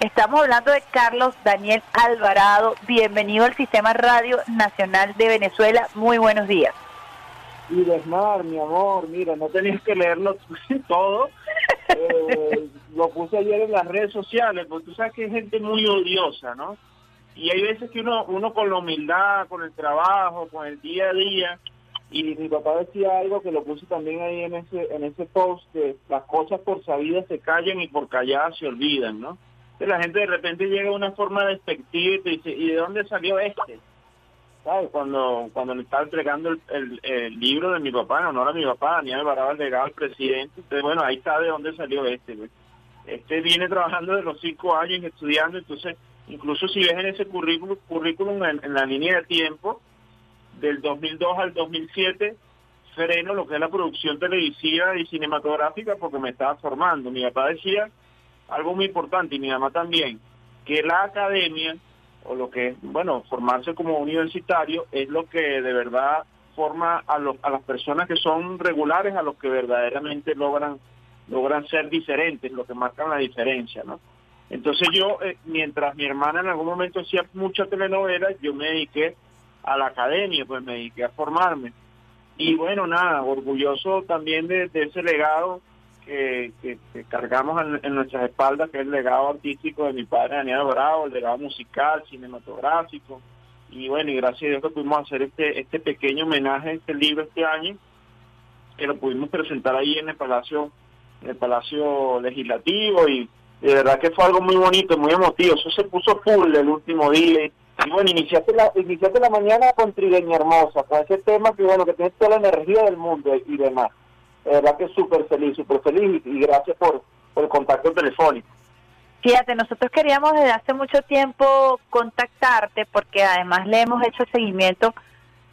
Estamos hablando de Carlos Daniel Alvarado. Bienvenido al Sistema Radio Nacional de Venezuela. Muy buenos días. Y Desmar, mi amor, mira, no tenías que leerlo todo. Eh, lo puse ayer en las redes sociales, porque tú sabes que hay gente muy odiosa, ¿no? Y hay veces que uno, uno con la humildad, con el trabajo, con el día a día, y mi papá decía algo que lo puse también ahí en ese en ese post que las cosas por sabidas se callan y por calladas se olvidan no la gente de repente llega a una forma despectiva y te dice y de dónde salió este sabes cuando cuando le estaba entregando el, el, libro de mi papá en honor a mi papá Daniel Alvarado el legado al presidente entonces bueno ahí está de dónde salió este este viene trabajando de los cinco años estudiando entonces incluso si ves en ese currículum currículum en la línea de tiempo del 2002 al 2007 freno lo que es la producción televisiva y cinematográfica porque me estaba formando. Mi papá decía algo muy importante y mi mamá también, que la academia o lo que bueno, formarse como universitario es lo que de verdad forma a, los, a las personas que son regulares, a los que verdaderamente logran logran ser diferentes, lo que marcan la diferencia, ¿no? Entonces yo, eh, mientras mi hermana en algún momento hacía mucha telenovela, yo me dediqué a la academia, pues me dediqué a formarme. Y bueno, nada, orgulloso también de, ese legado que, cargamos en, nuestras espaldas, que es el legado artístico de mi padre Daniel Bravo, el legado musical, cinematográfico. Y bueno, y gracias a Dios que pudimos hacer este, este pequeño homenaje este libro este año, que lo pudimos presentar ahí en el Palacio, en el Palacio Legislativo y de verdad que fue algo muy bonito, muy emotivo. Eso se puso full el último día y bueno, iniciaste la, iniciaste la mañana con Trigueña Hermosa, con ese tema que bueno, que tiene toda la energía del mundo y demás. De verdad que súper feliz, súper feliz y, gracias por, el contacto telefónico. Fíjate, nosotros queríamos desde hace mucho tiempo contactarte porque además le hemos hecho seguimiento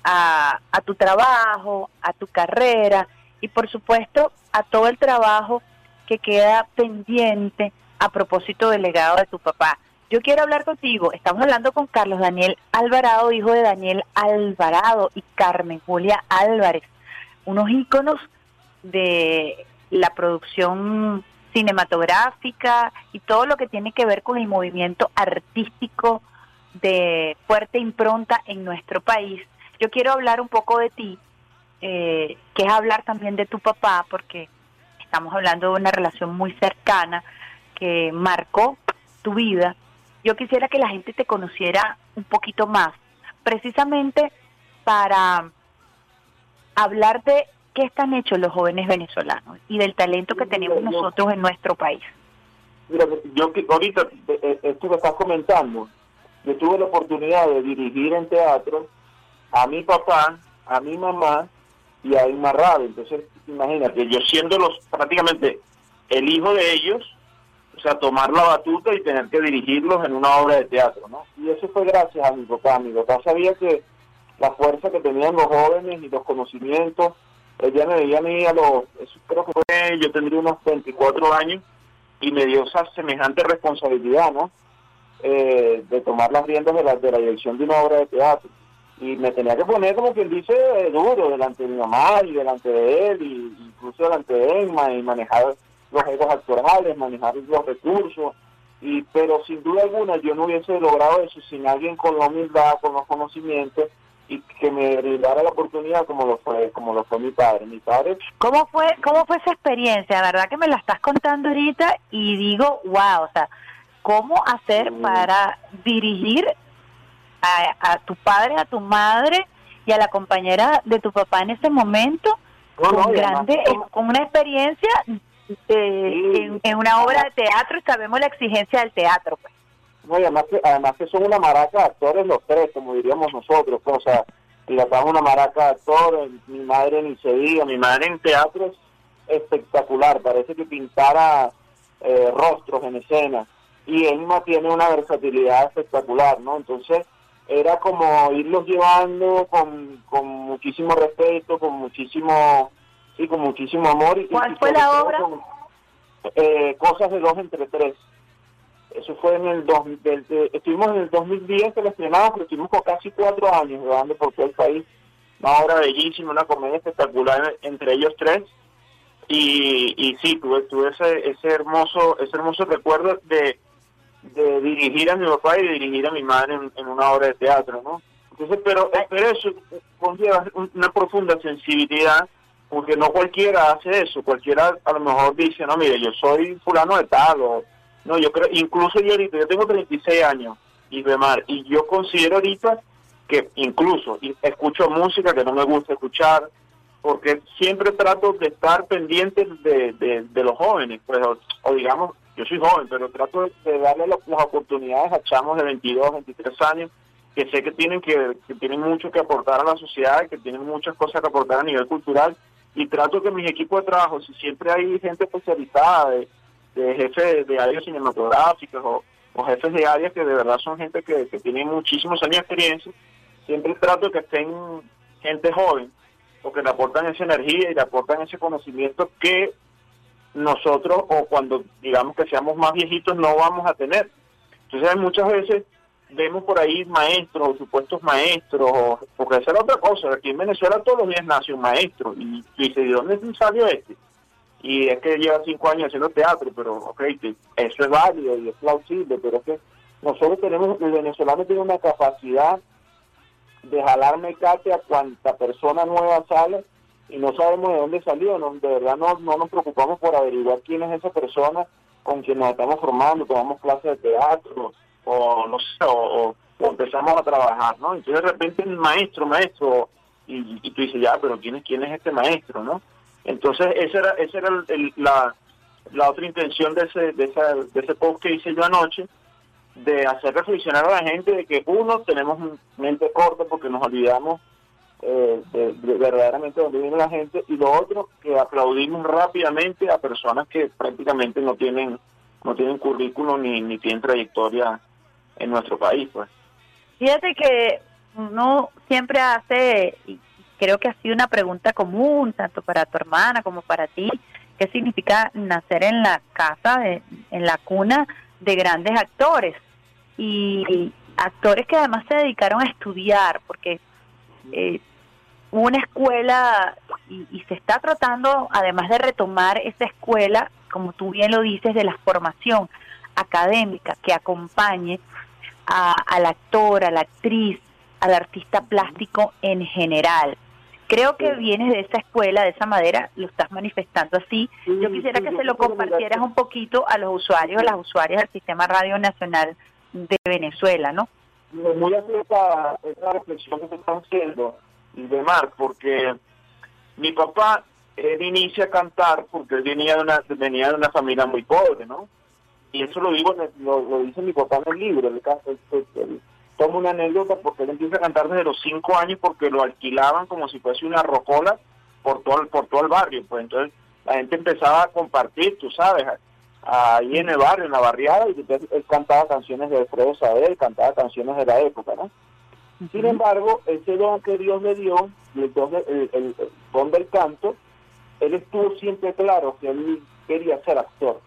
a, a tu trabajo, a tu carrera y por supuesto a todo el trabajo que queda pendiente a propósito del legado de tu papá. Yo quiero hablar contigo. Estamos hablando con Carlos Daniel Alvarado, hijo de Daniel Alvarado y Carmen Julia Álvarez, unos íconos de la producción cinematográfica y todo lo que tiene que ver con el movimiento artístico de fuerte impronta en nuestro país. Yo quiero hablar un poco de ti, eh, que es hablar también de tu papá, porque estamos hablando de una relación muy cercana que marcó tu vida yo quisiera que la gente te conociera un poquito más, precisamente para hablar de qué están hechos los jóvenes venezolanos y del talento que tenemos nosotros en nuestro país. Mira, yo ahorita eh, eh, esto que estás comentando, yo tuve la oportunidad de dirigir en teatro a mi papá, a mi mamá y a Irma Radio. Entonces, imagínate, yo siendo los prácticamente el hijo de ellos, o sea, tomar la batuta y tener que dirigirlos en una obra de teatro, ¿no? Y eso fue gracias a mi papá. Mi papá sabía que la fuerza que tenían los jóvenes y los conocimientos, ella me veía a mí a los, creo que fue, yo tendría unos 24 años, y me dio esa semejante responsabilidad, ¿no? Eh, de tomar las riendas de la, de la dirección de una obra de teatro. Y me tenía que poner, como quien dice, duro delante de mi mamá y delante de él, y incluso delante de Emma, y manejar los egos actorales, manejar los recursos, y pero sin duda alguna yo no hubiese logrado eso sin alguien con la humildad, con los conocimientos y que me brindara la oportunidad como lo fue como lo fue mi padre mi padre cómo fue cómo fue esa experiencia verdad que me la estás contando ahorita y digo wow o sea cómo hacer para dirigir a, tu padre a tu madre y a la compañera de tu papá en ese momento con grande con una experiencia eh, en, una obra de teatro sabemos la exigencia del teatro. Pues. No, además que, además que son una maraca de actores los tres, como diríamos nosotros. Pues, o sea, mi papá es una maraca de actores, mi madre ni se diga, mi madre en teatro es espectacular, parece que pintara eh, rostros en escena. Y Emma tiene una versatilidad espectacular, ¿no? Entonces, era como irlos llevando con, con muchísimo respeto, con muchísimo sí, con muchísimo amor. Y, ¿Cuál fue la obra? eh, Cosas de dos entre tres. Eso fue en el dos, estuvimos en el 2010 que lo estrenamos, pero estuvimos con casi cuatro años grabando por todo el país. Una obra bellísima, una comedia espectacular entre ellos tres. Y, y sí, tuve, tuve ese, ese hermoso ese hermoso recuerdo de, de de dirigir a mi papá y dirigir a mi madre en, una obra de teatro, ¿no? Entonces, pero, pero eso conlleva una profunda sensibilidad, porque no cualquiera hace eso, cualquiera a lo mejor dice, no, mire, yo soy fulano de tal, o no, yo creo, incluso yo ahorita, yo tengo 36 años, y demás, y yo considero ahorita que incluso escucho música que no me gusta escuchar, porque siempre trato de estar pendiente de, de, los jóvenes, pues, o, digamos, yo soy joven, pero trato de darle las oportunidades a chamos de 22, 23 años, que sé que tienen que, que tienen mucho que aportar a la sociedad, que tienen muchas cosas que aportar a nivel cultural, y trato que mis equipos de trabajo, si siempre hay gente especializada, de, de jefes de áreas cinematográficas o, jefes de áreas que de verdad son gente que, que tienen muchísimos años de experiencia, siempre trato que estén gente joven, porque le aportan esa energía y le aportan ese conocimiento que nosotros, o cuando digamos que seamos más viejitos, no vamos a tener. Entonces muchas veces vemos por ahí maestros o supuestos maestros, porque esa es otra cosa, aquí en Venezuela todos los días nace un maestro, y, dice, ¿de dónde salió este? Y es que lleva cinco años haciendo teatro, pero ok, eso es válido y es plausible, pero es que nosotros tenemos, el venezolano tiene una capacidad de jalar mecate a cuanta persona nueva sale y no sabemos de dónde salió, no, de verdad no, no nos preocupamos por averiguar quién es esa persona con quien nos estamos formando, tomamos clases de teatro o no sé, o, empezamos a trabajar, ¿no? Entonces de repente el maestro, maestro, y, y, tú dices, ya, pero ¿quién es, quién es este maestro, no? Entonces esa era, esa era la, la otra intención de ese, de, esa, de ese post que hice yo anoche, de hacer reflexionar a la gente de que uno tenemos mente corta porque nos olvidamos eh, de, verdaderamente dónde viene la gente y lo otro que aplaudimos rápidamente a personas que prácticamente no tienen no tienen currículum ni, ni tienen trayectoria en nuestro país pues. Fíjate que uno siempre hace creo que ha sido una pregunta común tanto para tu hermana como para ti qué significa nacer en la casa en la cuna de grandes actores y actores que además se dedicaron a estudiar, porque eh, una escuela y, se está tratando, además de retomar esa escuela, como tú bien lo dices, de la formación académica que acompañe a, al actor, a la actriz, al artista plástico en general. Creo que vienes de esa escuela, de esa madera, lo estás manifestando así. Yo quisiera que se lo compartieras un poquito a los usuarios, a las usuarias del Sistema Radio Nacional de Venezuela, ¿no? Muy acerca esa reflexión que se están haciendo Mar, porque mi papá él inicia a cantar porque él venía de una venía de una familia muy pobre, ¿no? Y eso lo digo lo, dice mi papá en el libro, él, él, toma una anécdota porque él empieza a cantar desde los cinco años porque lo alquilaban como si fuese una rocola por todo por todo el barrio, pues entonces la gente empezaba a compartir, tú sabes, ahí en el barrio, en la barriada, y él cantaba canciones de Alfredo Saber, cantaba canciones de la época, ¿no? Sin embargo, ese don que Dios le dio, el don, el, don del canto, él estuvo siempre claro que él quería ser actor.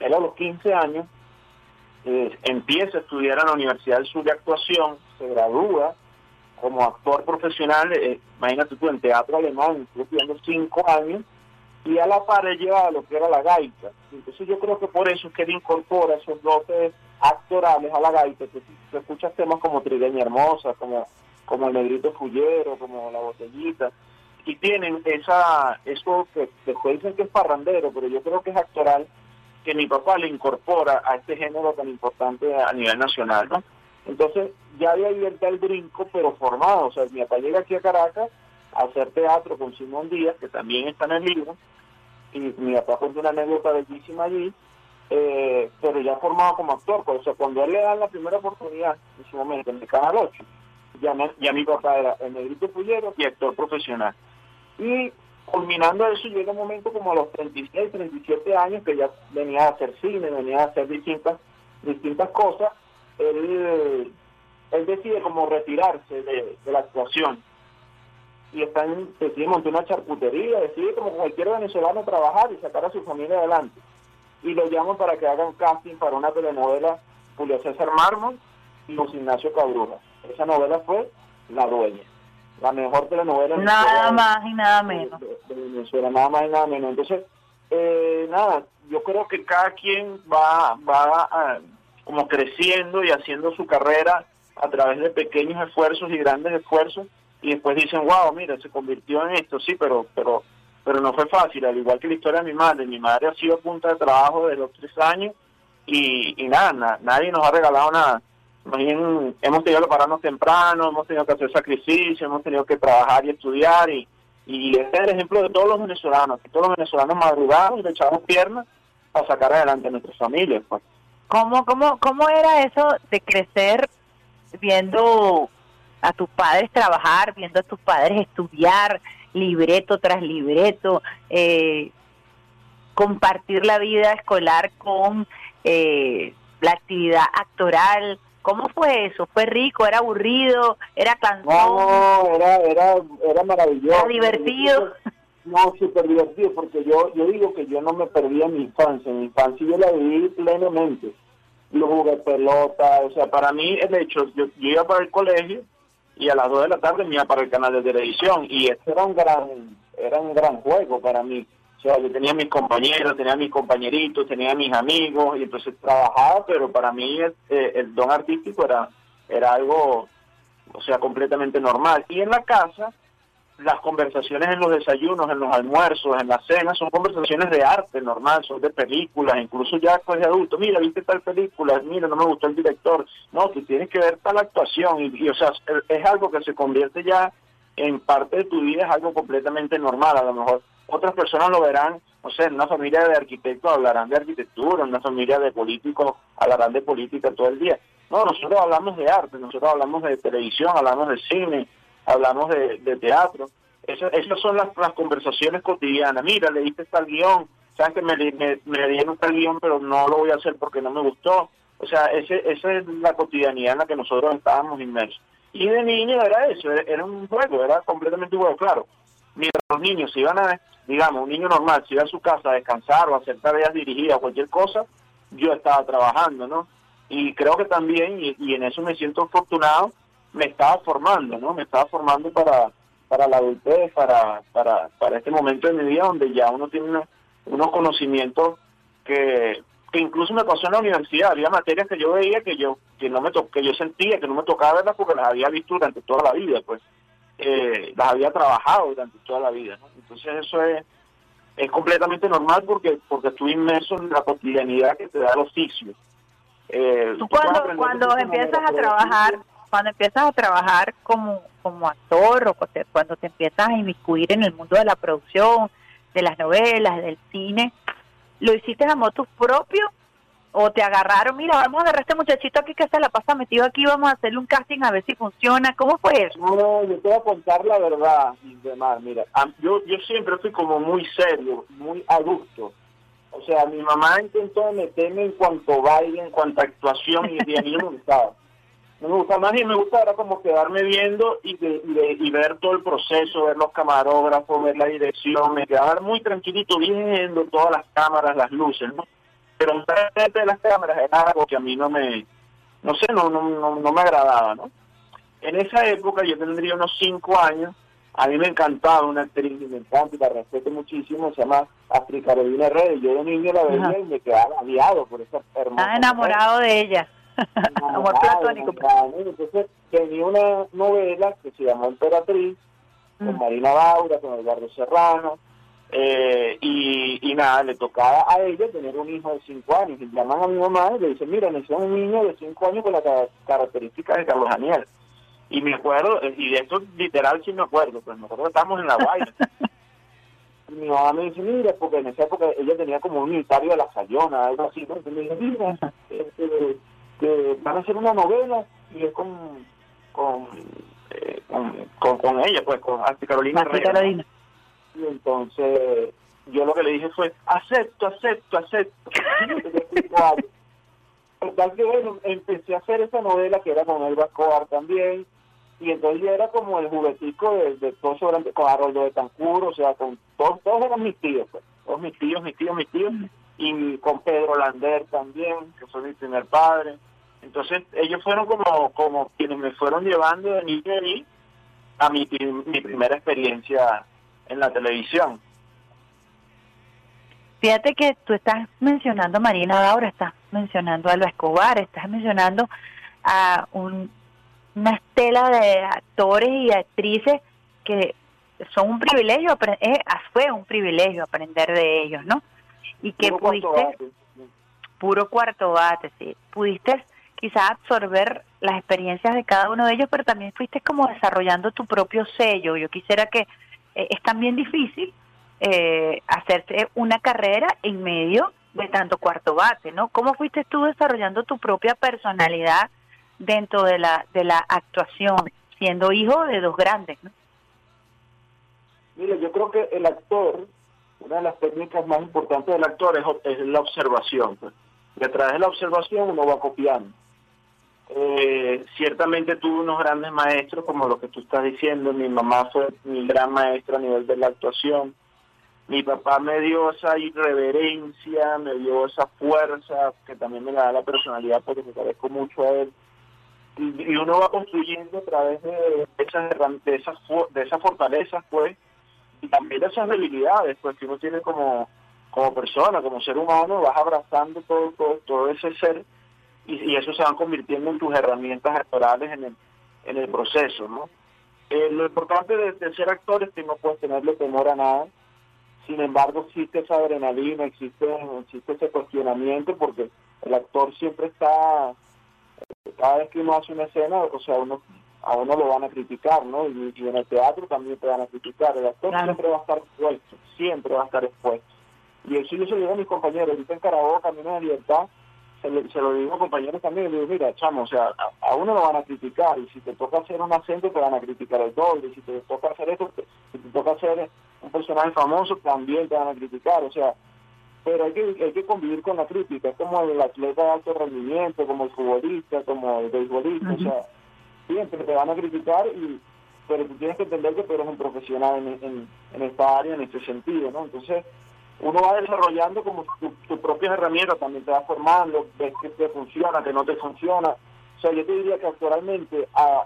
Él a los 15 años eh, empieza a estudiar en la Universidad del Sur de Actuación, se gradúa como actor profesional, eh, imagínate tú, en teatro alemán, estuvo 5 años, y a la par él llevaba lo que era la gaita. Entonces yo creo que por eso es que él incorpora esos dotes actorales a la gaita, que si escuchas temas como Trigueña Hermosa, como, como El Negrito Fullero, como La Botellita, y tienen esa eso que después dicen que es parrandero, pero yo creo que es actoral, que mi papá le incorpora a este género tan importante a nivel nacional, ¿no? Entonces ya de ahí el brinco, pero formado, o sea, mi papá llega aquí a Caracas hacer teatro con Simón Díaz, que también está en el libro, y mi papá cuenta una anécdota bellísima allí, eh, pero ya formado como actor, o sea, cuando él le da la primera oportunidad en su momento en el Canal 8, ya, ya mi papá era el negrito fullero y actor profesional. Y culminando eso, llega un momento como a los 36, 37 años, que ya venía a hacer cine, venía a hacer distintas, distintas cosas, él, decide como retirarse de la actuación y están, decide montar una charcutería, decide como cualquier venezolano trabajar y sacar a su familia adelante. Y lo llaman para que hagan casting para una telenovela Julio César Mármol y Luis Ignacio Cabruja. Esa novela fue La Dueña, la mejor telenovela. Nada más y nada menos. De, Venezuela, nada más y nada menos. Entonces, eh, nada, yo creo que cada quien va, va a, como creciendo y haciendo su carrera a través de pequeños esfuerzos y grandes esfuerzos y después dicen, wow, mira, se convirtió en esto, sí, pero pero pero no fue fácil, al igual que la historia de mi madre. Mi madre ha sido punta de trabajo desde los tres años y, y nada, nadie nos ha regalado nada. Hemos tenido que pararnos temprano, hemos tenido que hacer sacrificios, hemos tenido que trabajar y estudiar y, y este es el ejemplo de todos los venezolanos, todos los venezolanos madrugamos y le echamos piernas para sacar adelante a nuestras familias. Pues. ¿Cómo, cómo, ¿Cómo era eso de crecer viendo a tus padres trabajar, viendo a tus padres estudiar, libreto tras libreto, eh, compartir la vida escolar con eh, la actividad actoral? ¿Cómo fue eso? ¿Fue rico? ¿Era aburrido? ¿Era cansado? No, era, era, era maravilloso. ¿Era divertido? No, súper divertido, porque yo, yo digo que yo no me perdí en mi infancia. En mi infancia yo la viví plenamente. Yo jugué pelota, o sea, para mí, el hecho, yo, yo iba para el colegio y a las 2 de la tarde me iba para el canal de televisión y este era un gran, era un gran juego para mí. O sea, yo tenía mis compañeros, tenía mis compañeritos, tenía mis amigos y entonces trabajaba, pero para mí el, eh, el don artístico era, era algo, o sea, completamente normal. Y en la casa, las conversaciones en los desayunos, en los almuerzos, en las cenas, son conversaciones de arte normal, son de películas, incluso ya después de adulto, mira, viste tal película, mira, no me gustó el director, no, que tienes que ver tal actuación, y, o sea, es algo que se convierte ya en parte de tu vida, es algo completamente normal, a lo mejor otras personas lo verán, no sé, en una familia de arquitectos hablarán de arquitectura, en una familia de políticos hablarán de política todo el día. No, nosotros hablamos de arte, nosotros hablamos de televisión, hablamos de cine, hablamos de, teatro. esas son las, conversaciones cotidianas. Mira, leíste tal guion, sabes que me, me, me dieron tal guion, pero no lo voy a hacer porque no me gustó. O sea, ese, esa es la cotidianidad en la que nosotros estábamos inmersos. Y de niño era eso, era un juego, era completamente un juego, claro. Mira, los niños si iban a, digamos, un niño normal, si iba a su casa a descansar o a hacer tareas dirigidas o cualquier cosa, yo estaba trabajando, ¿no? Y creo que también, y, en eso me siento afortunado, me estaba formando, ¿no? Me estaba formando para, para la adultez, para, para, para este momento de mi vida donde ya uno tiene unos conocimientos que, que incluso me pasó en la universidad, había materias que yo veía que yo que no me to que yo sentía que no me tocaba verlas porque las había visto durante toda la vida, pues eh, las había trabajado durante toda la vida, ¿no? Entonces eso es es completamente normal porque porque estuve inmerso en la cotidianidad que te da el oficio. Eh, ¿Tú cuando, cuando empiezas a trabajar, cuando empiezas a trabajar como, como actor o cuando te empiezas a inmiscuir en el mundo de la producción, de las novelas, del cine, ¿lo hiciste a motus propio o te agarraron, mira, vamos a agarrar a este muchachito aquí que se la pasa metido aquí, vamos a hacerle un casting a ver si funciona? ¿Cómo fue eso? No, yo te voy a contar la verdad, demás. Mira, yo, yo siempre fui como muy serio, muy adulto. O sea, mi mamá intentó meterme en cuanto baile, en cuanto actuación, y de mí no me gustaba no me gusta más y me gusta ahora como quedarme viendo y, y, ver todo el proceso, ver los camarógrafos, ver la dirección, me quedaba muy tranquilito viendo todas las cámaras, las luces, ¿no? Pero frente de las cámaras era algo que a mí no me, no sé, no, no, no, me agradaba, ¿no? En esa época yo tendría unos cinco años, a mí me encantaba una actriz, me encanta y la respeto muchísimo, se llama Astrid Carolina Reyes. Yo de niño la veía y me quedaba aliado por esa hermosa. Estaba enamorado de ella. Amor platónico. Entonces tenía una novela que se llamó Emperatriz, con mm. Marina Baura, con Eduardo Serrano, eh, y, y, nada, le tocaba a ella tener un hijo de 5 años. Y llaman a mi mamá y le dicen, mira, necesitamos un niño de 5 años con las características de Carlos Daniel. Y me acuerdo, y de esto literal sí me acuerdo, pues me acuerdo que estábamos en la vaina. y mi mamá me dice, mira, porque en esa época ella tenía como un unitario de la Sayona, algo así, entonces me dice, mira, este, que van a hacer una novela y es con con, eh, con, con, ella, pues con Carolina Carolina. Y entonces yo lo que le dije fue, acepto, acepto, acepto. Que bueno, empecé a hacer esa novela que era con Elba Escobar también, y entonces yo era como el juguetico de, de todos con Haroldo de Tancuro, o sea, con todos, todos eran mis tíos, pues, todos mis tíos, mis tíos, mis tíos, y con Pedro Lander también, que fue mi primer padre. Entonces ellos fueron como, como quienes me fueron llevando de niño a mi, mi primera experiencia en la televisión. Fíjate que tú estás mencionando a Marina Laura, estás mencionando a Alba Escobar, estás mencionando a un, una estela de actores y actrices que son un privilegio, eh, fue un privilegio aprender de ellos, ¿no? Y que pudiste, puro cuarto bate, sí, pudiste quizás absorber las experiencias de cada uno de ellos, pero también fuiste como desarrollando tu propio sello. Yo quisiera que eh, es también difícil eh, hacerse una carrera en medio de tanto cuarto bate, ¿no? ¿Cómo fuiste tú desarrollando tu propia personalidad dentro de la de la actuación, siendo hijo de dos grandes, ¿no? Mire, yo creo que el actor, una de las técnicas más importantes del actor es, la observación. Pues. Y a través de la observación uno va copiando. Eh, ciertamente tuve unos grandes maestros, como lo que tú estás diciendo. Mi mamá fue mi gran maestra a nivel de la actuación. Mi papá me dio esa irreverencia, me dio esa fuerza, que también me da la personalidad porque me parezco mucho a él. Y, uno va construyendo a través de esas, de esas, de esas fortalezas, pues, y también esas debilidades pues que uno tiene como como persona como ser humano vas abrazando todo todo, todo ese ser y, eso se van convirtiendo en tus herramientas actorales en el en el proceso no eh, lo importante de, ser actor es que no puedes tenerle temor a nada sin embargo existe esa adrenalina existe existe ese cuestionamiento porque el actor siempre está cada vez que uno hace una escena o sea uno a uno lo van a criticar, ¿no? Y, en el teatro también te van a criticar. El actor siempre va a estar expuesto, siempre va a estar expuesto. Y eso yo se lo digo a mis compañeros. Ahorita en Carabobo, Camino de Libertad, se, lo digo a compañeros también. Le digo, mira, chamo, o sea, a, uno lo van a criticar. Y si te toca hacer un acento, te van a criticar el doble. Y si te toca hacer esto, si te toca hacer un personaje famoso, también te van a criticar. O sea, pero hay que, hay que convivir con la crítica. Es como el atleta de alto rendimiento, como el futbolista, como el beisbolista. O sea siempre te van a criticar, y pero tú tienes que entender que tú eres un profesional en, en, esta área, en este sentido, ¿no? Entonces, uno va desarrollando como tus propias herramientas, también te va formando, ves que te funciona, que no te funciona. O sea, yo te diría que actualmente a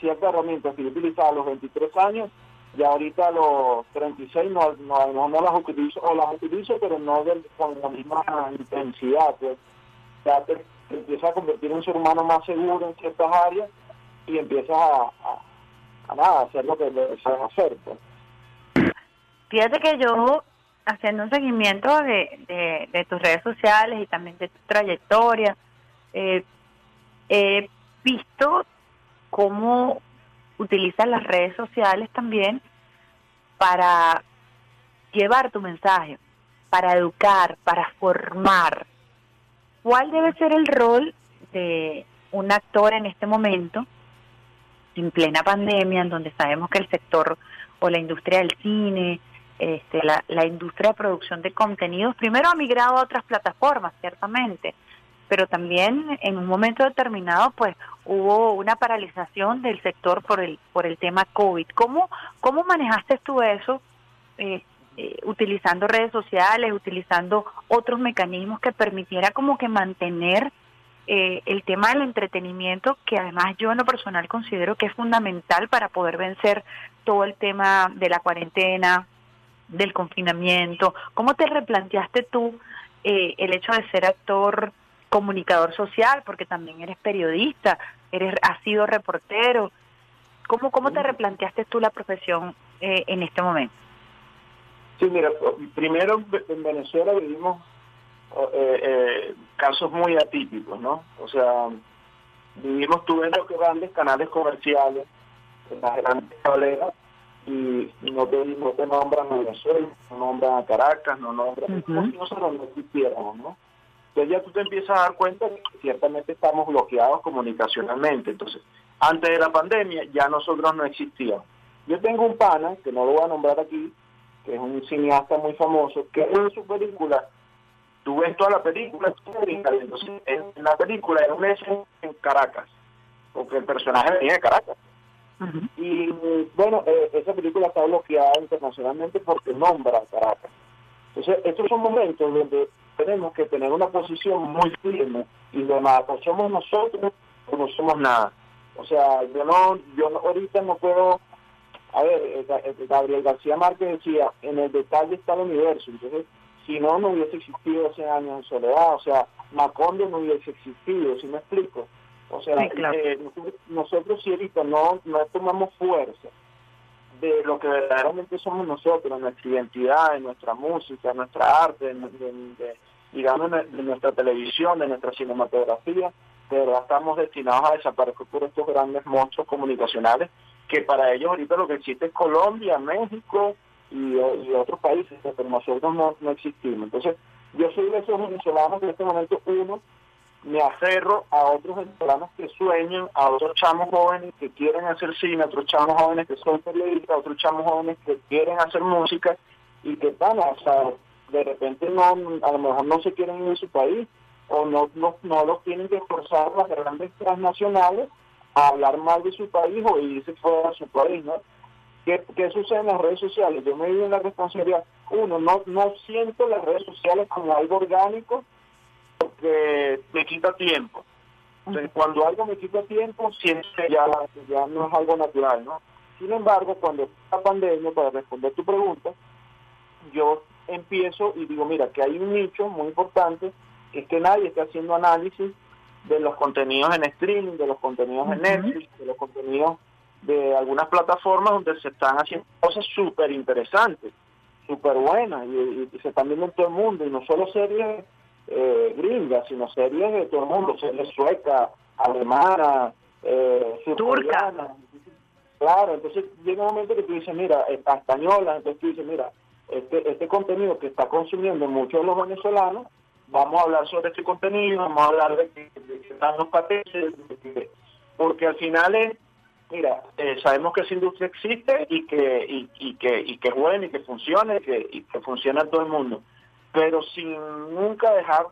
ciertas herramientas que yo utilizaba a los 23 años, y ahorita a los 36 no, no, no, las utilizo, o las utilizo, pero no con la misma intensidad. Pues. O sea, te, empieza a convertir en un ser humano más seguro en ciertas áreas y empiezas a, a, nada, hacer lo que sabes hacer. Pues. Fíjate que yo, haciendo un seguimiento de, de, tus redes sociales y también de tu trayectoria, eh, he visto cómo utilizas las redes sociales también para llevar tu mensaje, para educar, para formar. ¿Cuál debe ser el rol de un actor en este momento, en plena pandemia, en donde sabemos que el sector o la industria del cine, este, la, la industria de producción de contenidos, primero ha migrado a otras plataformas, ciertamente, pero también en un momento determinado, pues hubo una paralización del sector por el por el tema COVID. ¿Cómo cómo manejaste tú eso? Eh, eh, utilizando redes sociales, utilizando otros mecanismos que permitiera como que mantener eh, el tema del entretenimiento, que además yo en lo personal considero que es fundamental para poder vencer todo el tema de la cuarentena, del confinamiento. ¿Cómo te replanteaste tú eh, el hecho de ser actor, comunicador social, porque también eres periodista, eres has sido reportero? ¿Cómo, cómo te replanteaste tú la profesión en este momento? Sí, mira, primero en Venezuela vivimos eh, eh, casos muy atípicos, ¿no? O sea, vivimos, tú ves los grandes canales comerciales, en las grandes tableras, y no te, no te nombran a Venezuela, no nombran a Caracas, no nombran, como si nosotros no ¿no? Entonces ya tú te empiezas a dar cuenta que ciertamente estamos bloqueados comunicacionalmente. Entonces, antes de la pandemia ya nosotros no existíamos. Yo tengo un pana, que no lo voy a nombrar aquí, que es un cineasta muy famoso, que en su película, tú ves toda la película, entonces en la película es un mes en Caracas, porque el personaje venía de Caracas. Y bueno, eh, esa película está bloqueada internacionalmente porque nombra a Caracas. Entonces, estos son momentos donde tenemos que tener una posición muy firme y demás, o somos nosotros o no somos nada. O sea, yo no, yo ahorita no puedo a ver, eh, eh, Gabriel García Márquez decía, en el detalle está el universo. Entonces, Si no, no hubiese existido ese año en soledad, o sea, Macondo no hubiese existido, ¿sí me explico? O sea, eh, nosotros, si ahorita no, no tomamos fuerza de lo que verdaderamente somos nosotros, nuestra identidad, de nuestra música, nuestra arte, de, digamos, de nuestra televisión, de nuestra cinematografía, pero estamos destinados a desaparecer por estos grandes monstruos comunicacionales que para ellos ahorita lo que existe es Colombia, México y, otros países, pero nosotros no, no existimos. Entonces, yo soy de esos venezolanos que en este momento uno me aferro a otros venezolanos que sueñan, a otros chamos jóvenes que quieren hacer cine, a otros chamos jóvenes que son periodistas, a otros chamos jóvenes que quieren hacer música y que van, o sea, de repente no, a lo mejor no se quieren ir a su país o no, no, no los tienen que forzar las grandes transnacionales a hablar mal de su país o irse fuera de su país, ¿no? ¿Qué, ¿Qué, sucede en las redes sociales? Yo me digo en la responsabilidad. Uno, no, no siento las redes sociales como algo orgánico porque me quita tiempo. Entonces, cuando algo me quita tiempo, que ya, ya no es algo natural, ¿no? Sin embargo, cuando la pandemia, para responder tu pregunta, yo empiezo y digo, mira, que hay un nicho muy importante, que es que nadie está haciendo análisis de los contenidos en streaming, de los contenidos en Netflix, de los contenidos de algunas plataformas donde se están haciendo cosas súper interesantes, súper buenas, y, se están viendo en todo el mundo, y no solo series eh, gringas, sino series de todo el mundo, series suecas, alemanas, eh, Claro, entonces llega un momento que tú dices, mira, española, entonces tú dices, mira, este, este contenido que está consumiendo muchos de los venezolanos, vamos a hablar sobre este contenido, vamos a hablar de que, están los patentes, porque al final es, mira, eh, sabemos que esa industria existe y que y, y que y que es buena y que funciona y que, y que funciona en todo el mundo, pero sin nunca dejar,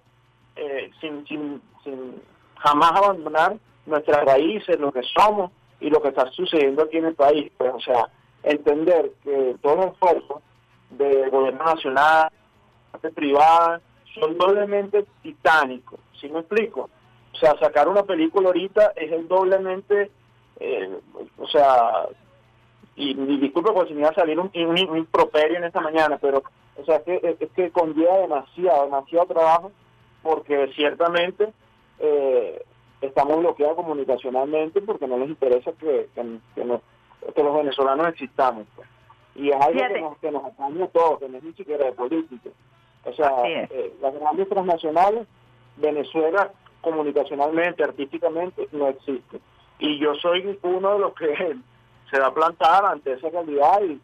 eh, sin, sin, sin jamás abandonar nuestras raíces, lo que somos y lo que está sucediendo aquí en el país. Pues, o sea, entender que todo el esfuerzo del gobierno nacional, parte privada, son doblemente titánicos, ¿sí me explico? O sea, sacar una película ahorita es el doblemente, eh, o sea, y, y disculpe por si me iba a salir un, un, improperio en esta mañana, pero, o sea, es que, es que conlleva demasiado, demasiado trabajo, porque ciertamente eh, estamos bloqueados comunicacionalmente porque no les interesa que, que, los venezolanos existamos. Pues. Y es algo que nos, que nos atañe a todos, que no es ni siquiera de política. O sea, eh, las grandes transnacionales, Venezuela comunicacionalmente, artísticamente, no existe. Y yo soy uno de los que se va a plantar ante esa realidad y,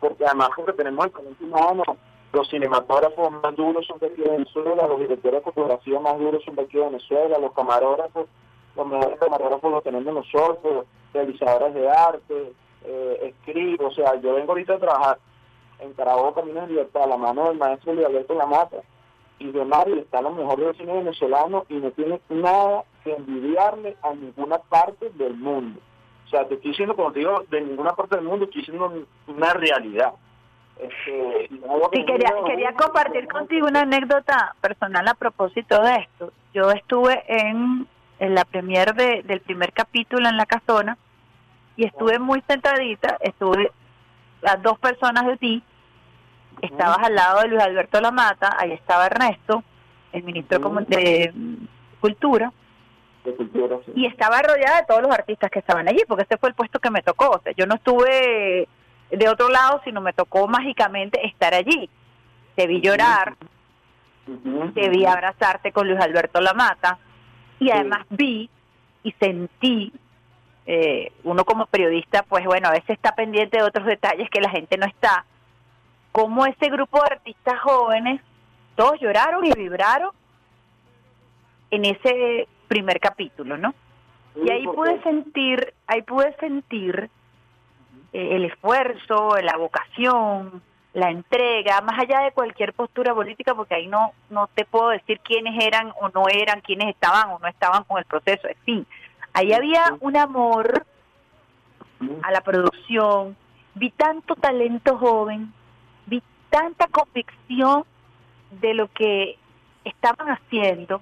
porque además porque tenemos el talento humano, los cinematógrafos más duros son de aquí de Venezuela, los directores de fotografía más duros son de aquí de Venezuela, los camarógrafos, los mejores camarógrafos los tenemos nosotros, realizadores de arte, eh, escribo, o sea, yo vengo ahorita a trabajar en Carabobo Caminos de Libertad, a la mano del maestro Alberto Lamata, y de Mario está lo mejor del cine venezolano y no tiene nada que envidiarle a ninguna parte del mundo. O sea, te estoy diciendo, como te digo, de ninguna parte del mundo, estoy diciendo una realidad. Este, y quería, quería compartir contigo una anécdota personal a propósito de esto. Yo estuve en, en la premier de, del primer capítulo en La Casona y estuve muy sentadita, estuve a dos personas de ti estabas al lado de Luis Alberto Lamata, ahí estaba Ernesto, el ministro de Cultura, y estaba rodeada de todos los artistas que estaban allí, porque ese fue el puesto que me tocó. O sea, yo no estuve de otro lado, sino me tocó mágicamente estar allí. Te vi llorar, te vi abrazarte con Luis Alberto Lamata, y además vi y sentí eh, uno como periodista, pues bueno, a veces está pendiente de otros detalles que la gente no está, como ese grupo de artistas jóvenes, todos lloraron y vibraron en ese primer capítulo, ¿no? Y ahí pude sentir, ahí pude sentir eh, el esfuerzo, la vocación, la entrega, más allá de cualquier postura política, porque ahí no, no te puedo decir quiénes eran o no eran, quiénes estaban o no estaban con el proceso, en fin. Ahí había un amor a la producción, vi tanto talento joven, tanta convicción de lo que estaban haciendo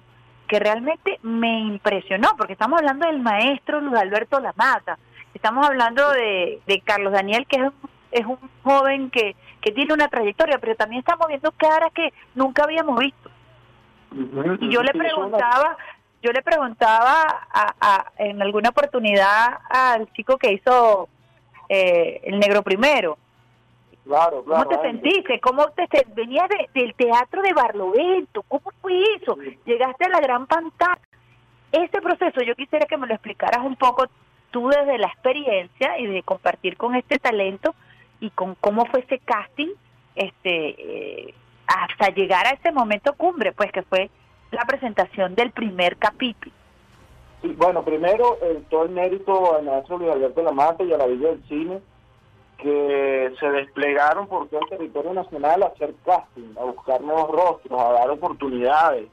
que realmente me impresionó, porque estamos hablando del maestro Luis Alberto Lamata, estamos hablando de, Carlos Daniel, que es es un joven que, que tiene una trayectoria, pero también estamos viendo caras que nunca habíamos visto. Y yo le preguntaba, yo le preguntaba a, en alguna oportunidad al chico que hizo eh, el negro primero. Claro, ¿Cómo te sentiste? ¿Cómo te venías del teatro de Barlovento? ¿Cómo fue eso? Llegaste a la gran pantalla. Ese proceso yo quisiera que me lo explicaras un poco tú desde la experiencia y de compartir con este talento y con cómo fue ese casting este eh, hasta llegar a ese momento cumbre, pues que fue la presentación del primer capítulo. Sí, bueno, primero todo el mérito al maestro Luis Alberto Lamata y a la Villa del Cine que se desplegaron por todo el territorio nacional a hacer casting, a buscar nuevos rostros, a dar oportunidades.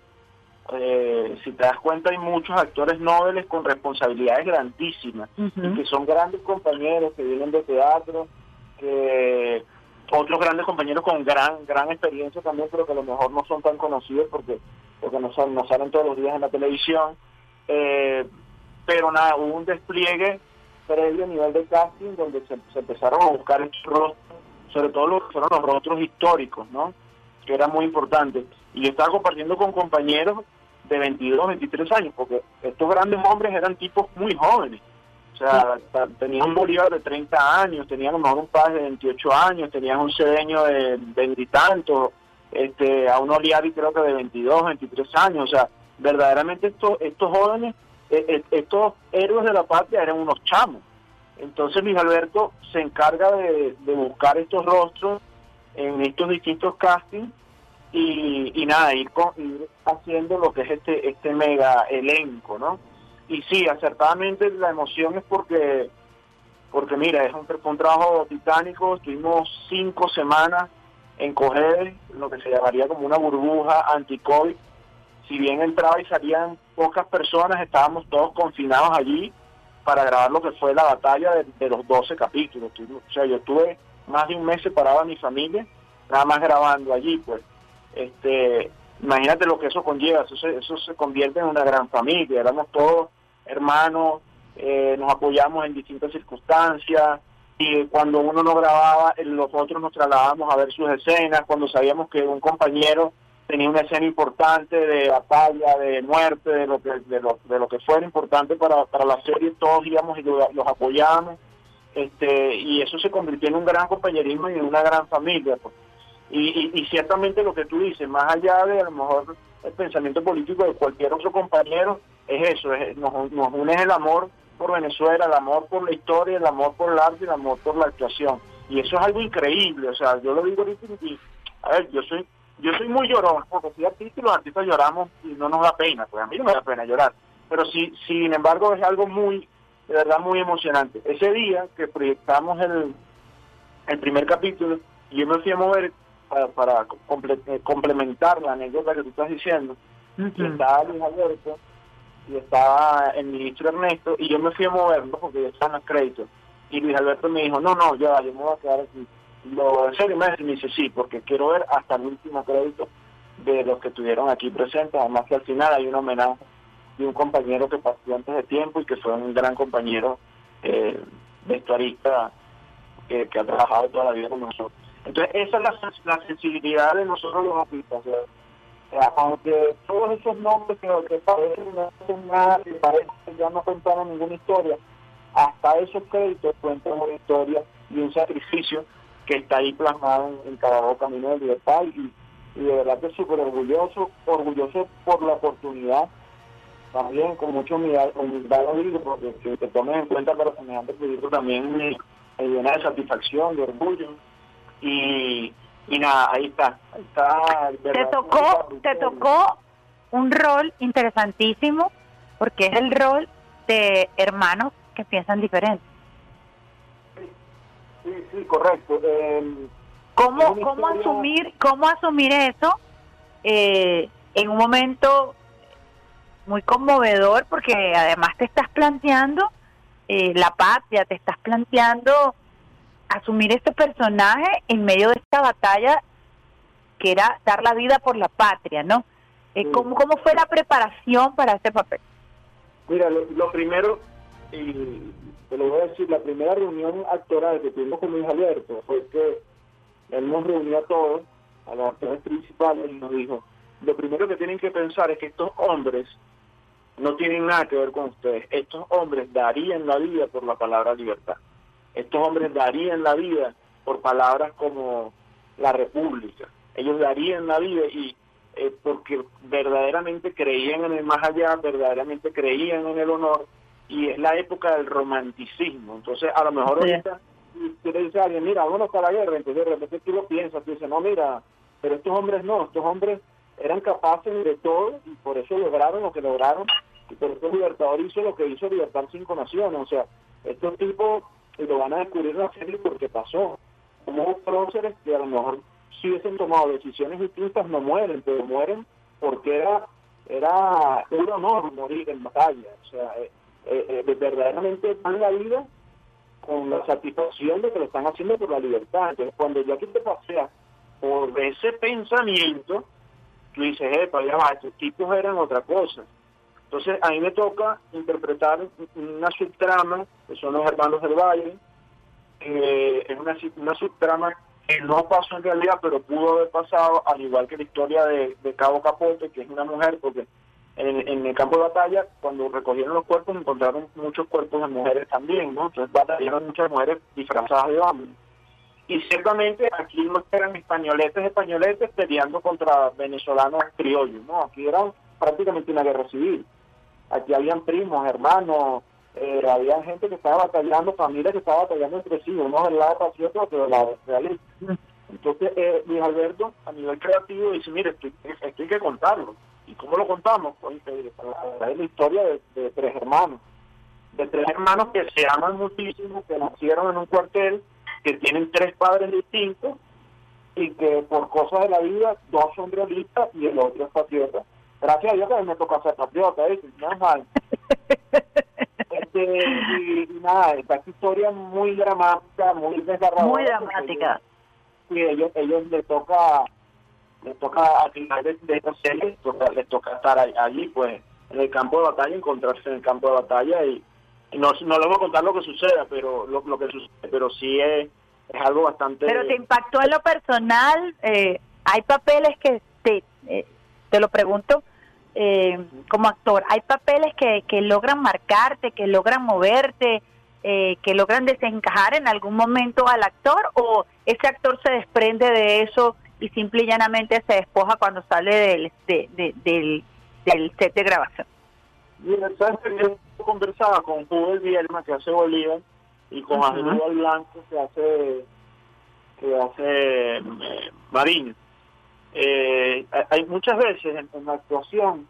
Eh, si te das cuenta hay muchos actores nobles con responsabilidades grandísimas que son grandes compañeros que vienen de teatro, que otros grandes compañeros con gran gran experiencia también, pero que a lo mejor no son tan conocidos porque porque no, son, no salen todos los días en la televisión. Eh, pero nada, hubo un despliegue previo a nivel de casting donde se, empezaron a buscar rostros, sobre todo los que fueron los rostros históricos, ¿no? Que era muy importante. Y yo estaba compartiendo con compañeros de 22, 23 años, porque estos grandes hombres eran tipos muy jóvenes. O sea, tenían un Bolívar de 30 años, tenían a lo mejor un padre de 28 años, tenían un cedeño de 20 y este, a un Oliari creo que de 22, 23 años. O sea, verdaderamente estos, estos jóvenes, estos héroes de la patria eran unos chamos. Entonces Luis Alberto se encarga de, buscar estos rostros en estos distintos castings y, nada, ir, ir haciendo lo que es este, este mega elenco, ¿no? y sí, acertadamente la emoción es porque, porque mira, es un, un trabajo titánico, estuvimos cinco semanas en coger lo que se llamaría como una burbuja anti-COVID. Si bien entraba y salían pocas personas, estábamos todos confinados allí para grabar lo que fue la batalla de, los 12 capítulos. O sea, yo estuve más de un mes separado de mi familia, nada más grabando allí, pues. Este, imagínate lo que eso conlleva, eso se, eso se convierte en una gran familia, éramos todos hermanos, eh, nos apoyamos en distintas circunstancias y cuando uno no grababa, los otros nos trasladábamos a ver sus escenas, cuando sabíamos que un compañero tenía una escena importante de batalla, de muerte, de lo que, de lo, de lo que fuera importante para, para la serie, todos íbamos y los apoyábamos, este, y eso se convirtió en un gran compañerismo y en una gran familia. Pues. Y, y, ciertamente lo que tú dices, más allá de a lo mejor el pensamiento político de cualquier otro compañero, es eso, es, nos, nos une el amor por Venezuela, el amor por la historia, el amor por el arte y el amor por la actuación. Y eso es algo increíble, o sea, yo lo digo ahorita y, a ver, yo soy yo soy muy llorón, porque soy artista y los artistas lloramos y no nos da pena, pues a mí no me da pena llorar. Pero sí, sin embargo, es algo muy, de verdad, muy emocionante. Ese día que proyectamos el, el primer capítulo, yo me fui a mover para, para eh, complementar la anécdota que tú estás diciendo, y estaba Luis Alberto, y estaba el ministro Ernesto, y yo me fui a moverlo porque ya están los créditos. Y Luis Alberto me dijo, no, no, ya, yo me voy a quedar aquí. Lo, serio, me dice, sí, porque quiero ver hasta el último crédito de los que estuvieron aquí presentes. Además que al final hay un homenaje de un compañero que pasó antes de tiempo y que fue un gran compañero eh, vestuarista que, ha trabajado toda la vida con nosotros. Entonces, esa es la, sensibilidad de nosotros los artistas. aunque todos esos nombres que, que parecen no hacen nada, que parecen ya no contaron ninguna historia, hasta esos créditos cuentan una historia y un sacrificio que está ahí plasmado en, cada camino de libertad y, de verdad que súper orgulloso, orgulloso por la oportunidad, también con mucha humildad, humildad lo digo, porque si te tomes en cuenta para semejante proyecto también me llena de satisfacción, de orgullo y, y nada, ahí está. te tocó, te tocó un rol interesantísimo porque es el rol de hermanos que piensan diferente. Sí, sí, correcto. Eh, ¿Cómo, cómo asumir, cómo asumir eso eh, en un momento muy conmovedor porque además te estás planteando eh, la patria, te estás planteando asumir este personaje en medio de esta batalla que era dar la vida por la patria, ¿no? Eh, ¿cómo, ¿Cómo fue la preparación para este papel? Mira, lo, primero, y te lo voy a decir, la primera reunión actoral que tuvimos con Luis Alberto fue que él nos reunió a todos, a los actores principales, y nos dijo, lo primero que tienen que pensar es que estos hombres no tienen nada que ver con ustedes. Estos hombres darían la vida por la palabra libertad. Estos hombres darían la vida por palabras como la república. Ellos darían la vida y eh, porque verdaderamente creían en el más allá, verdaderamente creían en el honor y es la época del romanticismo. Entonces, a lo mejor ahorita tú le dices a alguien, mira, vámonos para la guerra, entonces de repente tú lo piensas, tú dices, no, mira, pero estos hombres no, estos hombres eran capaces de todo y por eso lograron lo que lograron y por eso el Libertador hizo lo que hizo Libertar Cinco Naciones. O sea, estos tipos lo van a descubrir en la serie porque pasó. Como próceres que a lo mejor si hubiesen tomado decisiones distintas no mueren, pero mueren porque era era un honor morir en batalla. O sea, eh, eh, eh, verdaderamente dan la vida con la satisfacción de que lo están haciendo por la libertad. Entonces, cuando yo aquí te pasea por ese pensamiento, tú dices, eh, ya va, estos tipos eran otra cosa. Entonces, a mí me toca interpretar una subtrama, que son los hermanos del Valle, es una, una subtrama que no pasó en realidad, pero pudo haber pasado, al igual que la historia de, de Cabo Capote, que es una mujer, porque en, el campo de batalla, cuando recogieron los cuerpos, encontraron muchos cuerpos de mujeres también, ¿no? Entonces batallaron muchas mujeres disfrazadas de hombres. Y ciertamente aquí no eran españoletes, españoletes peleando contra venezolanos criollos, ¿no? Aquí era prácticamente una guerra civil. Aquí habían primos, hermanos, eh, había gente que estaba batallando, familias que estaban batallando entre sí, uno del lado patriota, otro del lado realista. Entonces, eh, Luis Alberto, a nivel creativo, dice, mire, esto, esto hay que contarlo ¿Y cómo lo contamos? Pues es la historia de, tres hermanos. De tres hermanos que se aman muchísimo, que nacieron en un cuartel, que tienen tres padres distintos y que por cosas de la vida, dos son realistas y el otro es patriota. Gracias a Dios que a mí me toca ser patriota, ¿eh? no es mal. Este, y, nada, esta historia muy dramática, muy desgarradora. Muy dramática. Sí, ellos, ellos les toca les toca al final de, esta serie, les toca, estar allí, pues, en el campo de batalla, encontrarse en el campo de batalla y, no, no les voy a contar lo que suceda, pero lo, que sucede, pero sí es, es algo bastante... Pero te impactó en lo personal, eh, hay papeles que, te, eh, te lo pregunto, eh, como actor, hay papeles que, que logran marcarte, que logran moverte, que logran desencajar en algún momento al actor o ese actor se desprende de eso y simple y llanamente se despoja cuando sale del, del, del set de grabación. Mira, ¿sabes que yo conversaba con Hugo el Bielma, que hace Bolívar, y con uh Blanco, que hace que hace eh, Mariño. Eh, hay muchas veces en, la actuación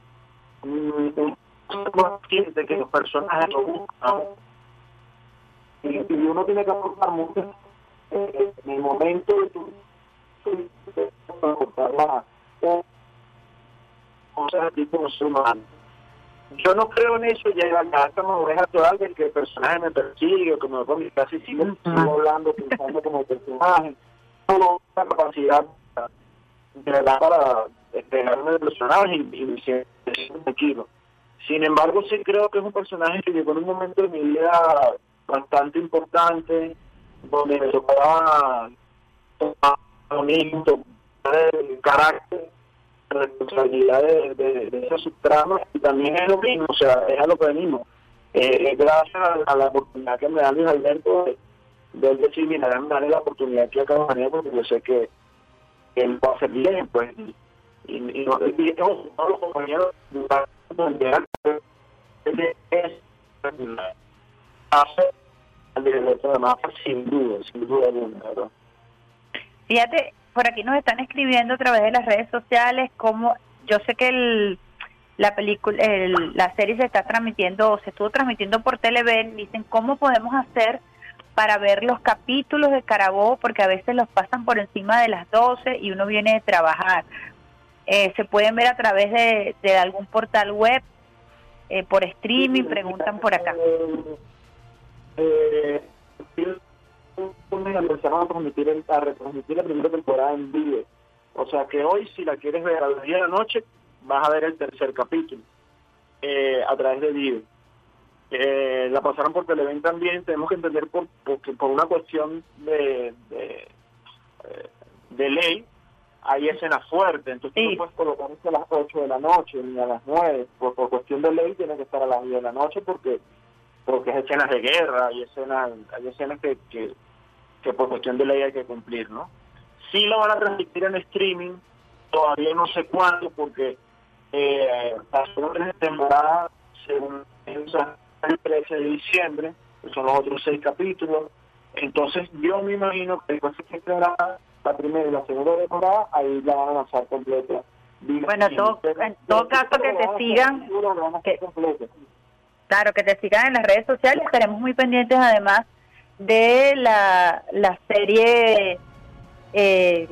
siente que los personajes lo buscan y, uno tiene que aportar mucho en el momento de tu yo no creo en eso, ya la estamos es actual de que el personaje me persigue, o que me voy a mi casa y sigo, hablando, pensando como el personaje. No, la capacidad de verdad para despegarme del personaje y, y me siento tranquilo. Sin embargo, sí creo que es un personaje que llegó en un momento de mi vida bastante importante, donde me tocaba tomar bonito, el carácter, responsabilidad de, de, de esa subtrama y también es lo mismo, o sea, es a lo que venimos. Eh, gracias a, la oportunidad que me da Luis Alberto de, de decir, mira, darle la oportunidad que acabo de porque yo sé que él va a hacer bien, pues. Y, y, no, y todos los compañeros hace al director de mapa sin duda, sin duda alguna, ¿verdad? Fíjate, por aquí nos están escribiendo a través de las redes sociales como yo sé que el, la película, la serie se está transmitiendo, se estuvo transmitiendo por Televen, dicen cómo podemos hacer para ver los capítulos de Carabó, porque a veces los pasan por encima de las 12 y uno viene de trabajar. Eh, se pueden ver a través de, de algún portal web, eh, por streaming, preguntan por acá. Eh, a transmitir, a retransmitir la primera temporada en vivo. O sea que hoy, si la quieres ver a las 10 de la noche, vas a ver el tercer capítulo eh, a través de vivo. eh, la pasaron por Televen también, tenemos que entender por, porque por una cuestión de, de, eh, de ley, hay escenas fuertes, entonces no puedes colocar a las 8 de la noche ni a las 9, por, por cuestión de ley tiene que estar a las 10 de la noche porque porque es escenas de guerra, hay escenas, hay escenas que, que, que por cuestión de ley hay que cumplir, ¿no? Sí lo van a transmitir en streaming, todavía no sé cuándo, porque eh, la segunda temporada, según el 13 de diciembre, que son los otros seis capítulos. Entonces, yo me imagino que después de que temporada, la primera y la segunda temporada, ahí la van a lanzar completa. Bueno, todo, en todo caso que te sigan, claro, que te sigan en las redes sociales, estaremos muy pendientes además de la, la serie eh,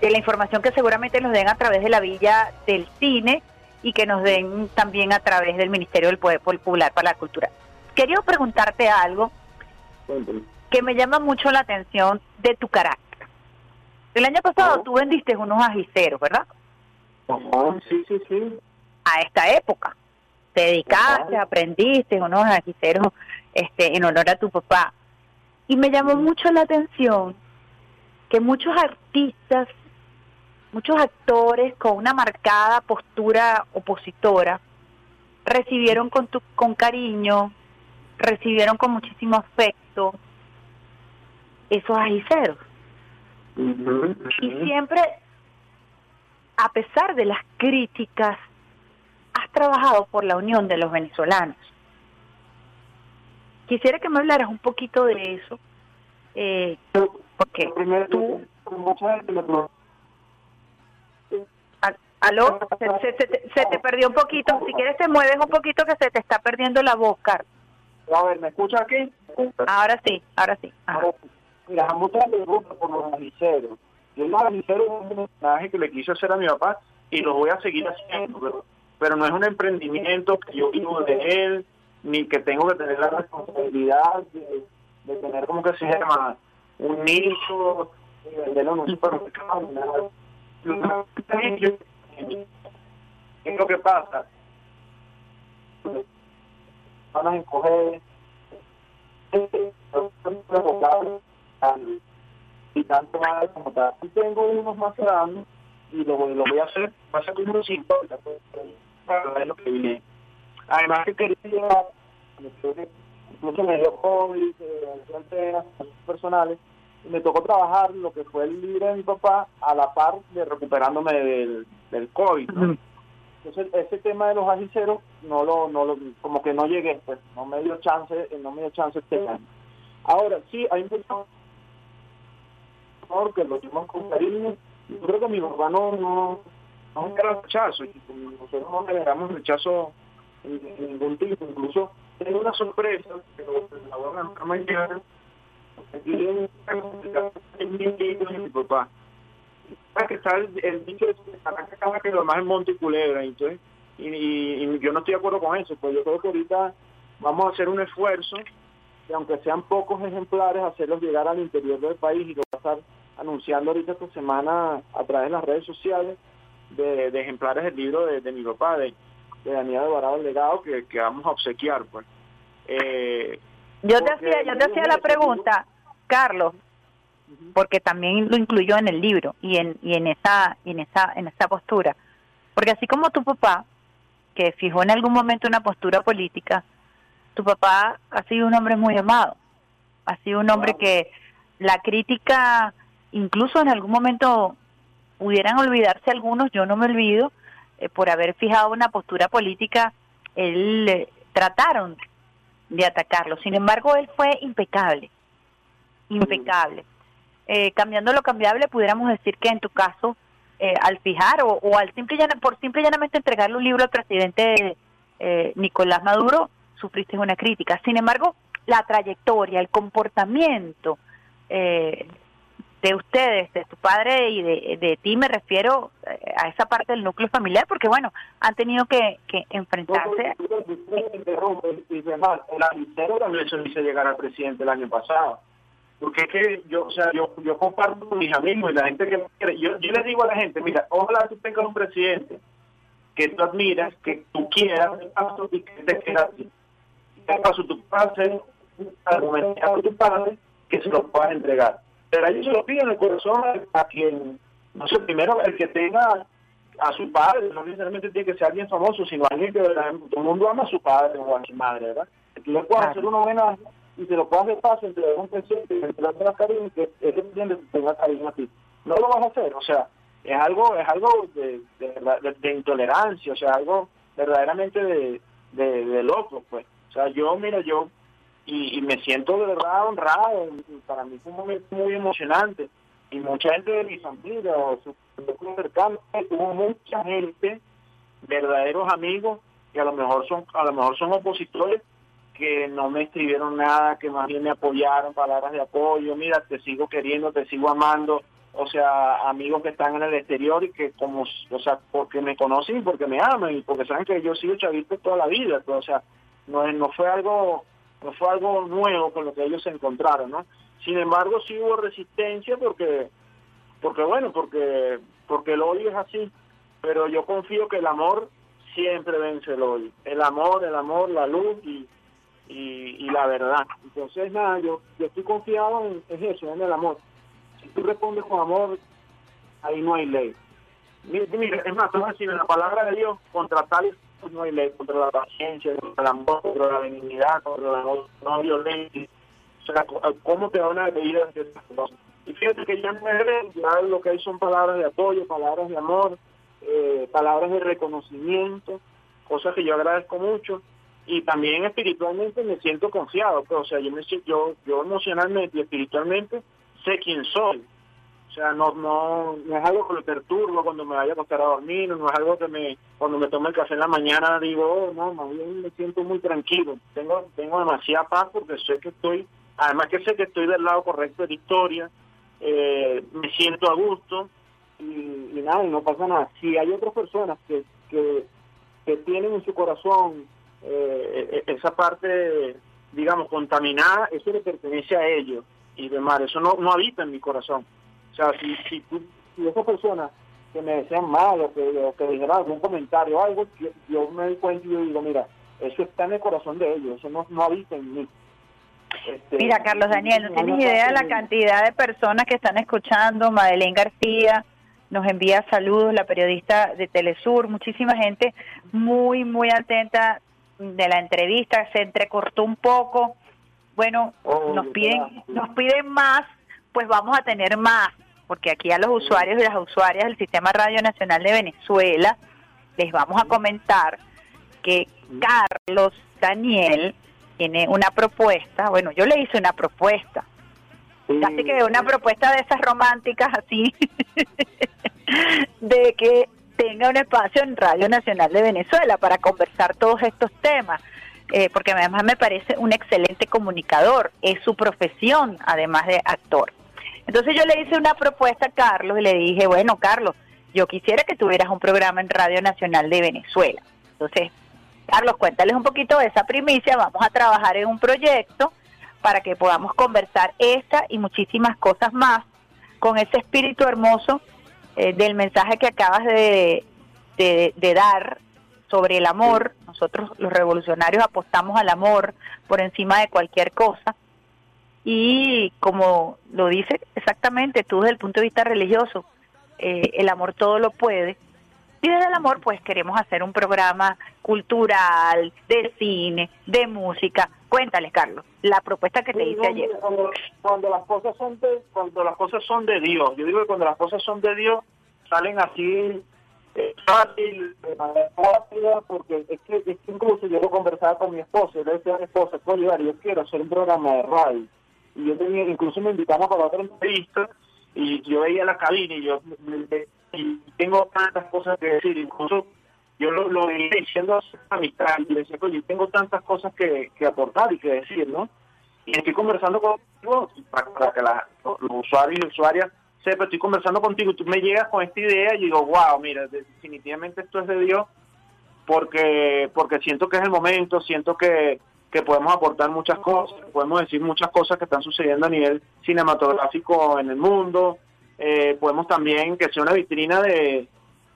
de la información que seguramente nos den a través de la Villa del Cine y que nos den también a través del Ministerio del Poder Popular para la Cultura. Quería preguntarte algo que me llama mucho la atención de tu carácter. El año pasado tú vendiste unos ajiceros, ¿verdad? sí, sí, sí. A esta época. Te dedicaste, aprendiste unos ajiceros este, en honor a tu papá. Y me llamó mucho la atención que muchos artistas muchos actores con una marcada postura opositora recibieron con, tu, con cariño, recibieron con muchísimo afecto esos ajiceros. Y siempre, a pesar de las críticas, has trabajado por la unión de los venezolanos. Quisiera que me hablaras un poquito de eso, eh, porque tú... ¿Aló? Se, te perdió un poquito. Si quieres te mueves un poquito que se te está perdiendo la voz, Carlos. A ver, ¿me escucha aquí? Ahora sí, ahora sí. Mira, muchas preguntas por los aviceros. Yo los aviceros es un mensaje que le quise hacer a mi papá y lo voy a seguir haciendo, pero, pero no es un emprendimiento que yo vivo de él, ni que tengo que tener la responsabilidad de, tener como que se llama un nicho, de venderlo en un supermercado. ¿Qué es lo que pasa? Van a escoger y tanto más como tal. Y tengo unos más grandes y lo, lo voy a hacer, va a ser como unos 50 para ver lo que viene. Además que quería, incluso me dio COVID, eh, personales, me tocó trabajar lo que fue el libre de mi papá a la par de recuperándome del, del COVID. Entonces ese tema de los agiceros no lo, no lo, como que no llegué, pues no me dio chance, no me dio chance este año. Ahora sí, hay un que lo llevamos con cariño. Yo creo que mi papá no, no, no era rechazo, y nosotros no generamos rechazo en, ningún tipo, incluso tengo una sorpresa, pero la voy a mañana Aquí hay mi papá. que está el, el dicho de cada que lo más en Monte y Culebra, entonces, y, y, yo no estoy de acuerdo con eso, pues yo creo que ahorita vamos a hacer un esfuerzo, y aunque sean pocos ejemplares, hacerlos llegar al interior del país y lo va a estar anunciando ahorita esta semana a través de las redes sociales de, de ejemplares del libro de, de mi papá, de, de Daniel Alvarado el legado que, que vamos a obsequiar, pues. Eh, yo te hacía, yo te hacía la pregunta, Carlos, porque también lo incluyó en el libro y en y en esa en esa en esa postura, porque así como tu papá que fijó en algún momento una postura política, tu papá ha sido un hombre muy amado, ha sido un hombre que la crítica, incluso en algún momento pudieran olvidarse algunos, yo no me olvido, eh, por haber fijado una postura política, él eh, trataron de atacarlo. Sin embargo, él fue impecable, impecable. Eh, cambiando lo cambiable, pudiéramos decir que en tu caso, eh, al fijar o, o, al simple por simple y llanamente entregarle un libro al presidente eh, Nicolás Maduro, sufriste una crítica. Sin embargo, la trayectoria, el comportamiento eh, de ustedes, de tu padre y de, de ti, me refiero eh, a esa parte del núcleo familiar, porque bueno, han tenido que, que enfrentarse. El avisero también se hice llegar al presidente el año pasado. Porque es que yo, o sea, yo, yo comparto con mis amigos y la gente que quiere. Yo, yo le digo a la gente, mira, ojalá tú tengas un presidente que tú admiras, que tú quieras, y que te quiera paso tu pase, argumentar a tu padre, que se lo puedas entregar. Pero ellos se lo piden en el corazón a quien, no sé, primero el que tenga a su padre, no necesariamente tiene que ser alguien famoso, sino alguien que todo el mundo ama a su padre o a su madre, ¿verdad? Que le puedas hacer una buena y se lo puedas de paso, entre un presente, entre la cariño, que ese cliente tenga cariño a ti. No lo vas a hacer, o sea, es algo es algo de, de, intolerancia, o sea, algo verdaderamente de, de, loco, pues. O sea, yo, mira, yo, y, me siento de verdad honrado, para mí fue un momento muy emocionante, y mucha gente de mi familia o su cercano, tuvo mucha gente, verdaderos amigos, que a lo mejor son a lo mejor son opositores que no me escribieron nada, que más bien me apoyaron, palabras de apoyo, mira, te sigo queriendo, te sigo amando, o sea, amigos que están en el exterior y que como, o sea, porque me conocen y porque me aman y porque saben que yo sigo chavista toda la vida, pues, o sea, no, no fue algo no fue algo nuevo con lo que ellos se encontraron, ¿no? Sin embargo, sí hubo resistencia porque porque bueno, porque porque el odio es así, pero yo confío que el amor siempre vence el odio. El amor, el amor, la luz y, y, la verdad. Entonces, nada, yo, yo estoy confiado en, eso, en el amor. Si tú respondes con amor, ahí no hay ley. Mira, es más, tú vas a decir, la palabra de Dios, contra tal no hay ley, contra la paciencia, contra el amor, contra la benignidad, contra la no, violencia. O sea, ¿cómo te van a pedir esas cosas? Y fíjate que ya no es ya lo que hay son palabras de apoyo, palabras de amor, eh, palabras de reconocimiento, cosas que yo agradezco mucho y también espiritualmente me siento confiado, pues, o sea, yo me yo yo emocionalmente y espiritualmente sé quién soy. O sea, no no no es algo que me perturba cuando me vaya a acostar a dormir, no es algo que me cuando me tomo el café en la mañana digo, oh, no, más bien me siento muy tranquilo. Tengo tengo demasiada paz porque sé que estoy, además que sé que estoy del lado correcto de la historia, eh, me siento a gusto y, y nada, y no pasa nada. Si hay otras personas que, que, que tienen en su corazón eh, esa parte, digamos, contaminada, eso le pertenece a ellos y demás, eso no, no habita en mi corazón. O sea, si, si, tú, si esa persona que me desean mal o que, o que dijeron algún comentario o algo, yo, me doy cuenta y yo digo, mira, eso está en el corazón de ellos, eso no, no habita en mí. Este, mira, Carlos Daniel, no tienes idea de la cantidad de personas que están escuchando, Madeleine García, nos envía saludos, la periodista de Telesur, muchísima gente muy, muy atenta de la entrevista, se entrecortó un poco. Bueno, oh, nos piden, nos piden más, pues vamos a tener más, porque aquí a los usuarios y las usuarias del Sistema Radio Nacional de Venezuela les vamos a comentar que Carlos Daniel tiene una propuesta, bueno, yo le hice una propuesta, casi que una propuesta de esas románticas así, de que tenga un espacio en Radio Nacional de Venezuela para conversar todos estos temas, eh, porque además me parece un excelente comunicador, es su profesión, además de actor. Entonces yo le hice una propuesta a Carlos y le dije, bueno, Carlos, yo quisiera que tuvieras un programa en Radio Nacional de Venezuela. Entonces, Carlos, cuéntales un poquito de esa primicia, vamos a trabajar en un proyecto para que podamos conversar esta y muchísimas cosas más con ese espíritu hermoso eh, del mensaje que acabas de, de, dar sobre el amor. Nosotros los revolucionarios apostamos al amor por encima de cualquier cosa. Y como lo dice exactamente tú desde el punto de vista religioso, eh, el amor todo lo puede. Y desde el amor pues queremos hacer un programa cultural, de cine, de música. Cuéntales, Carlos, la propuesta que te hice ayer. Cuando, las cosas son de, cuando las cosas son de Dios, yo digo que cuando las cosas son de Dios salen así eh, fácil, de manera rápida, porque es que, es que incluso yo lo conversaba con mi esposa, le decía a mi esposa, yo quiero hacer un programa de radio. Y yo tenía, incluso me invitamos para otra entrevista y yo veía la cabina y yo y tengo tantas cosas que decir, incluso yo lo, lo venía diciendo a amistad y decía, yo tengo tantas cosas que, que aportar y que decir, ¿no? Y estoy conversando contigo para, que la, los usuarios y usuarias sepan, estoy conversando contigo tú me llegas con esta idea y digo, wow, mira, definitivamente esto es de Dios porque porque siento que es el momento, siento que, que podemos aportar muchas cosas, podemos decir muchas cosas que están sucediendo a nivel cinematográfico en el mundo, eh, podemos también que sea una vitrina de,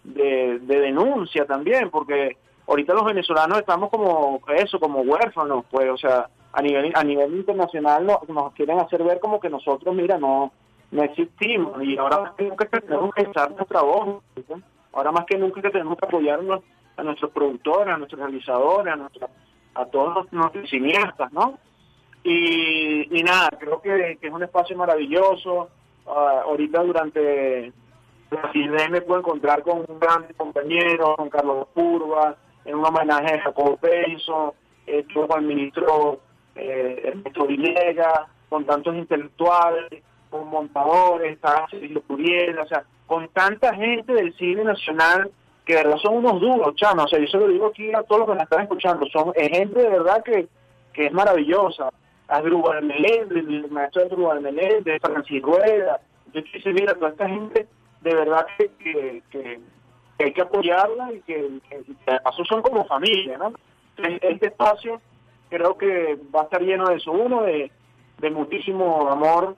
de, denuncia también, porque ahorita los venezolanos estamos como eso, como huérfanos, pues, o sea, a nivel a nivel internacional nos, nos quieren hacer ver como que nosotros, mira, no no existimos. Y ahora más que nunca tenemos que echar nuestra voz, ahora más que nunca que tenemos que apoyarnos a nuestros productores, a nuestros realizadores, a nuestros, a todos nuestros cineastas, ¿no? Y, y nada, creo que, es un espacio maravilloso. Ah, ahorita durante la CIDE me puedo encontrar con un gran compañero, con Carlos Purva, en un homenaje a Jacobo Peiso, estuvo con el ministro eh, Ernesto Villegas, con tantos intelectuales, con montadores, Curiel, o sea, con tanta gente del cine nacional que de verdad son unos duros, chamo, o sea, yo se lo digo aquí a todos los que me están escuchando, son gente de verdad que, que es maravillosa, a Drubal Meléndez, el maestro de Drubal Meléndez, Francis Rueda, yo quise mira, toda esta gente de verdad que, que, hay que apoyarla y que, que, paso son como familia, ¿no? Este espacio creo que va a estar lleno de eso, uno de, de muchísimo amor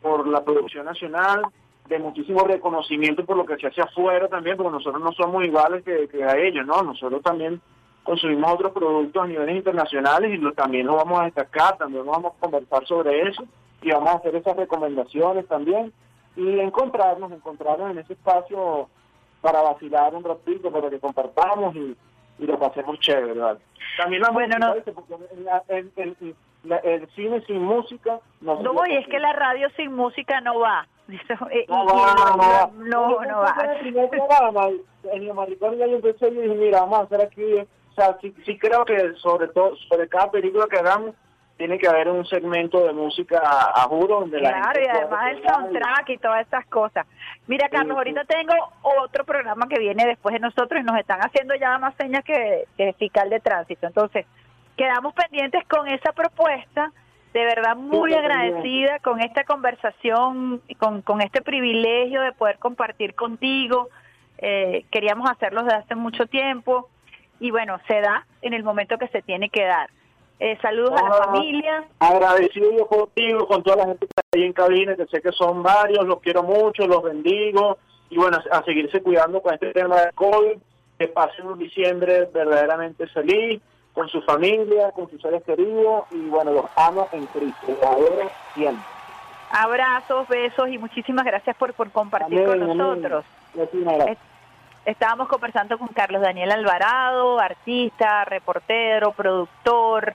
por la producción nacional, de muchísimo reconocimiento por lo que se hace afuera también, porque nosotros no somos iguales que, a ellos, ¿no? Nosotros también consumimos otros productos a niveles internacionales y también lo vamos a destacar, también vamos a conversar sobre eso y vamos a hacer esas recomendaciones también y encontrarnos, encontrarnos en ese espacio para vacilar un ratito, para que compartamos y, y lo pasemos chévere, ¿verdad? También la bueno, no. El, el, cine sin música no No, y es que la radio sin música no va. No, va, no, va. No, no va. En el maricón ya yo empecé y dije, mira, vamos a hacer aquí, o sea, sí, sí creo que sobre todo, sobre cada película que hagamos, tiene que haber un segmento de música a, juro donde claro, la gente y además el soundtrack y todas estas cosas. Mira, Carlos, ahorita tengo otro programa que viene después de nosotros y nos están haciendo ya más señas que, que fiscal de tránsito. Entonces, quedamos pendientes con esa propuesta. De verdad, muy agradecida con esta conversación, con, con este privilegio de poder compartir contigo. Eh, queríamos hacerlo desde hace mucho tiempo y bueno, se da en el momento que se tiene que dar. Eh, saludos a la ah, familia. Agradecido yo contigo, con toda la gente que está ahí en cabina, que sé que son varios, los quiero mucho, los bendigo. Y bueno, a seguirse cuidando con este tema de COVID. Que pasen un diciembre verdaderamente feliz, con su familia, con sus seres queridos. Y bueno, los amo en Cristo. Los siempre. Abrazos, besos y muchísimas gracias por, por compartir con nosotros. Estábamos conversando con Carlos Daniel Alvarado, artista, reportero, productor,